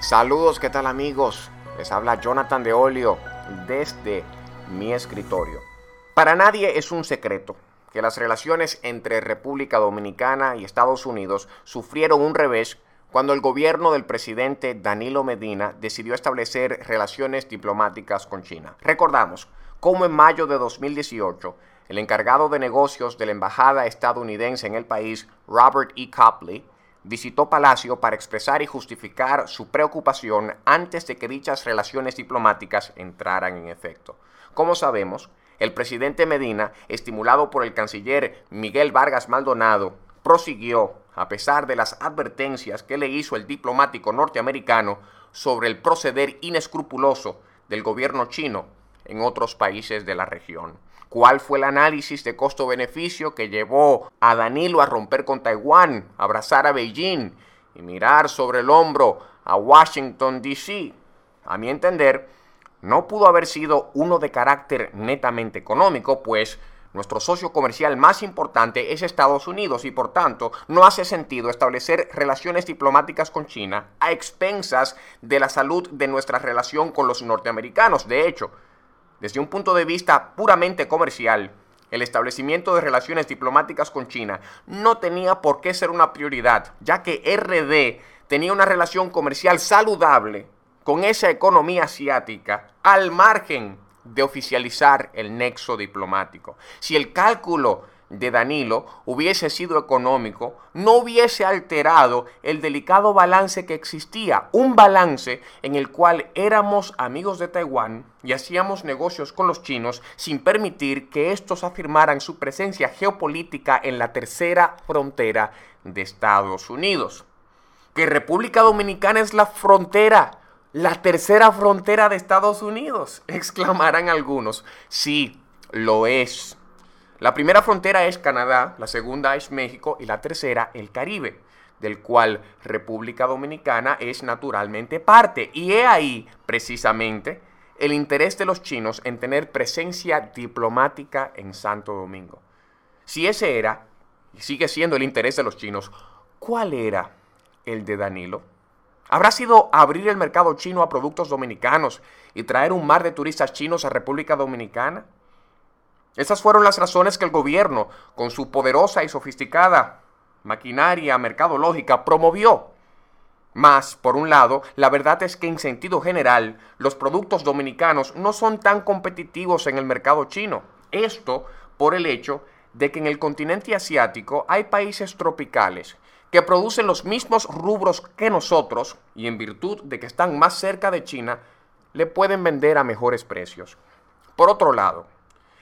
Saludos, ¿qué tal amigos? Les habla Jonathan de Olio desde mi escritorio. Para nadie es un secreto que las relaciones entre República Dominicana y Estados Unidos sufrieron un revés cuando el gobierno del presidente Danilo Medina decidió establecer relaciones diplomáticas con China. Recordamos cómo en mayo de 2018 el encargado de negocios de la embajada estadounidense en el país, Robert E. Copley, visitó Palacio para expresar y justificar su preocupación antes de que dichas relaciones diplomáticas entraran en efecto. Como sabemos, el presidente Medina, estimulado por el canciller Miguel Vargas Maldonado, prosiguió, a pesar de las advertencias que le hizo el diplomático norteamericano sobre el proceder inescrupuloso del gobierno chino en otros países de la región. ¿Cuál fue el análisis de costo-beneficio que llevó a Danilo a romper con Taiwán, abrazar a Beijing y mirar sobre el hombro a Washington, D.C.? A mi entender, no pudo haber sido uno de carácter netamente económico, pues nuestro socio comercial más importante es Estados Unidos y por tanto no hace sentido establecer relaciones diplomáticas con China a expensas de la salud de nuestra relación con los norteamericanos. De hecho, desde un punto de vista puramente comercial, el establecimiento de relaciones diplomáticas con China no tenía por qué ser una prioridad, ya que RD tenía una relación comercial saludable con esa economía asiática al margen de oficializar el nexo diplomático. Si el cálculo de Danilo hubiese sido económico, no hubiese alterado el delicado balance que existía, un balance en el cual éramos amigos de Taiwán y hacíamos negocios con los chinos sin permitir que estos afirmaran su presencia geopolítica en la tercera frontera de Estados Unidos. Que República Dominicana es la frontera, la tercera frontera de Estados Unidos, exclamarán algunos. Sí, lo es la primera frontera es Canadá, la segunda es México y la tercera el Caribe, del cual República Dominicana es naturalmente parte. Y he ahí, precisamente, el interés de los chinos en tener presencia diplomática en Santo Domingo. Si ese era, y sigue siendo el interés de los chinos, ¿cuál era el de Danilo? ¿Habrá sido abrir el mercado chino a productos dominicanos y traer un mar de turistas chinos a República Dominicana? Esas fueron las razones que el gobierno, con su poderosa y sofisticada maquinaria mercadológica, promovió. Mas, por un lado, la verdad es que en sentido general, los productos dominicanos no son tan competitivos en el mercado chino. Esto por el hecho de que en el continente asiático hay países tropicales que producen los mismos rubros que nosotros y en virtud de que están más cerca de China, le pueden vender a mejores precios. Por otro lado,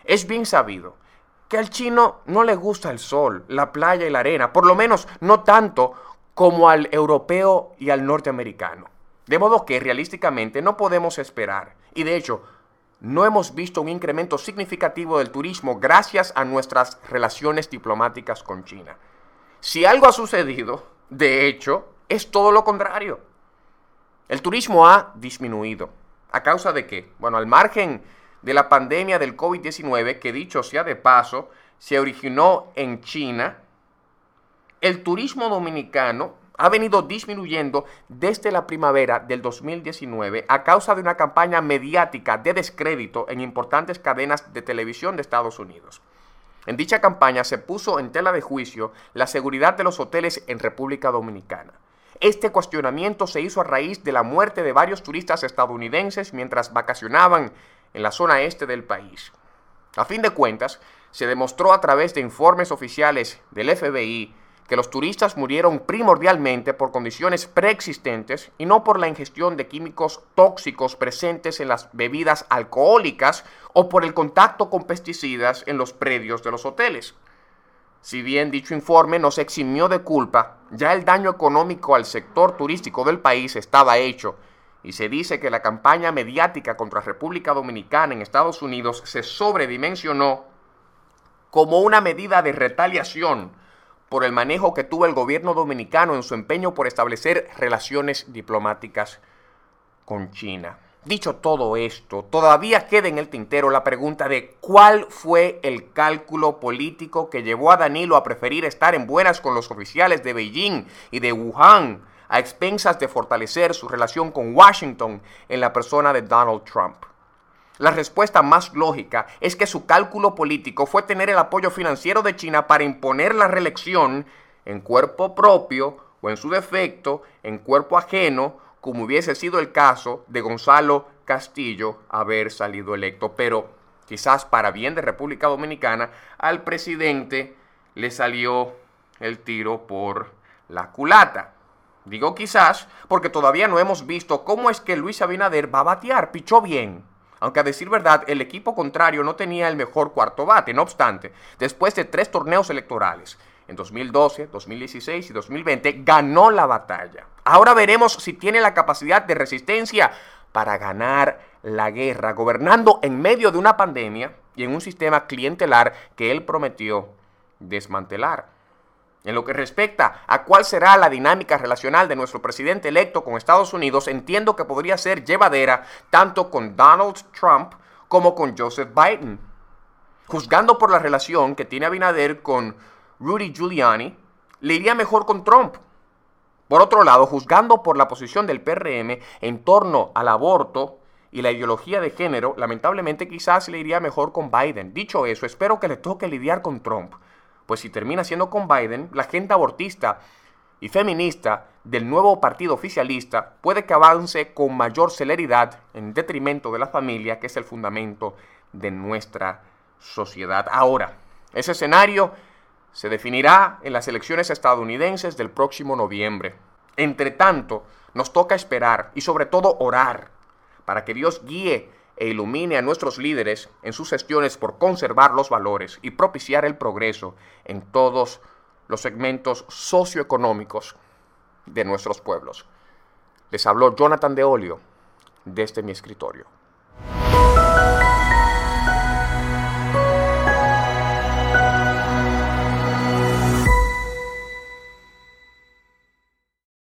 es bien sabido que al chino no le gusta el sol, la playa y la arena, por lo menos no tanto como al europeo y al norteamericano. De modo que realísticamente no podemos esperar, y de hecho, no hemos visto un incremento significativo del turismo gracias a nuestras relaciones diplomáticas con China. Si algo ha sucedido, de hecho, es todo lo contrario. El turismo ha disminuido. ¿A causa de qué? Bueno, al margen de la pandemia del COVID-19, que dicho sea de paso, se originó en China, el turismo dominicano ha venido disminuyendo desde la primavera del 2019 a causa de una campaña mediática de descrédito en importantes cadenas de televisión de Estados Unidos. En dicha campaña se puso en tela de juicio la seguridad de los hoteles en República Dominicana. Este cuestionamiento se hizo a raíz de la muerte de varios turistas estadounidenses mientras vacacionaban en la zona este del país. A fin de cuentas, se demostró a través de informes oficiales del FBI que los turistas murieron primordialmente por condiciones preexistentes y no por la ingestión de químicos tóxicos presentes en las bebidas alcohólicas o por el contacto con pesticidas en los predios de los hoteles. Si bien dicho informe no se eximió de culpa, ya el daño económico al sector turístico del país estaba hecho y se dice que la campaña mediática contra República Dominicana en Estados Unidos se sobredimensionó como una medida de retaliación por el manejo que tuvo el gobierno dominicano en su empeño por establecer relaciones diplomáticas con China. Dicho todo esto, todavía queda en el tintero la pregunta de cuál fue el cálculo político que llevó a Danilo a preferir estar en buenas con los oficiales de Beijing y de Wuhan a expensas de fortalecer su relación con Washington en la persona de Donald Trump. La respuesta más lógica es que su cálculo político fue tener el apoyo financiero de China para imponer la reelección en cuerpo propio o en su defecto en cuerpo ajeno, como hubiese sido el caso de Gonzalo Castillo haber salido electo. Pero quizás para bien de República Dominicana, al presidente le salió el tiro por la culata. Digo quizás porque todavía no hemos visto cómo es que Luis Abinader va a batear. Pichó bien. Aunque a decir verdad, el equipo contrario no tenía el mejor cuarto bate. No obstante, después de tres torneos electorales, en 2012, 2016 y 2020, ganó la batalla. Ahora veremos si tiene la capacidad de resistencia para ganar la guerra, gobernando en medio de una pandemia y en un sistema clientelar que él prometió desmantelar. En lo que respecta a cuál será la dinámica relacional de nuestro presidente electo con Estados Unidos, entiendo que podría ser llevadera tanto con Donald Trump como con Joseph Biden. Juzgando por la relación que tiene Abinader con Rudy Giuliani, le iría mejor con Trump. Por otro lado, juzgando por la posición del PRM en torno al aborto y la ideología de género, lamentablemente quizás le iría mejor con Biden. Dicho eso, espero que le toque lidiar con Trump pues si termina siendo con Biden, la gente abortista y feminista del nuevo partido oficialista puede que avance con mayor celeridad en detrimento de la familia, que es el fundamento de nuestra sociedad. Ahora, ese escenario se definirá en las elecciones estadounidenses del próximo noviembre. Entre tanto, nos toca esperar y sobre todo orar para que Dios guíe e ilumine a nuestros líderes en sus gestiones por conservar los valores y propiciar el progreso en todos los segmentos socioeconómicos de nuestros pueblos. Les habló Jonathan de Olio desde mi escritorio.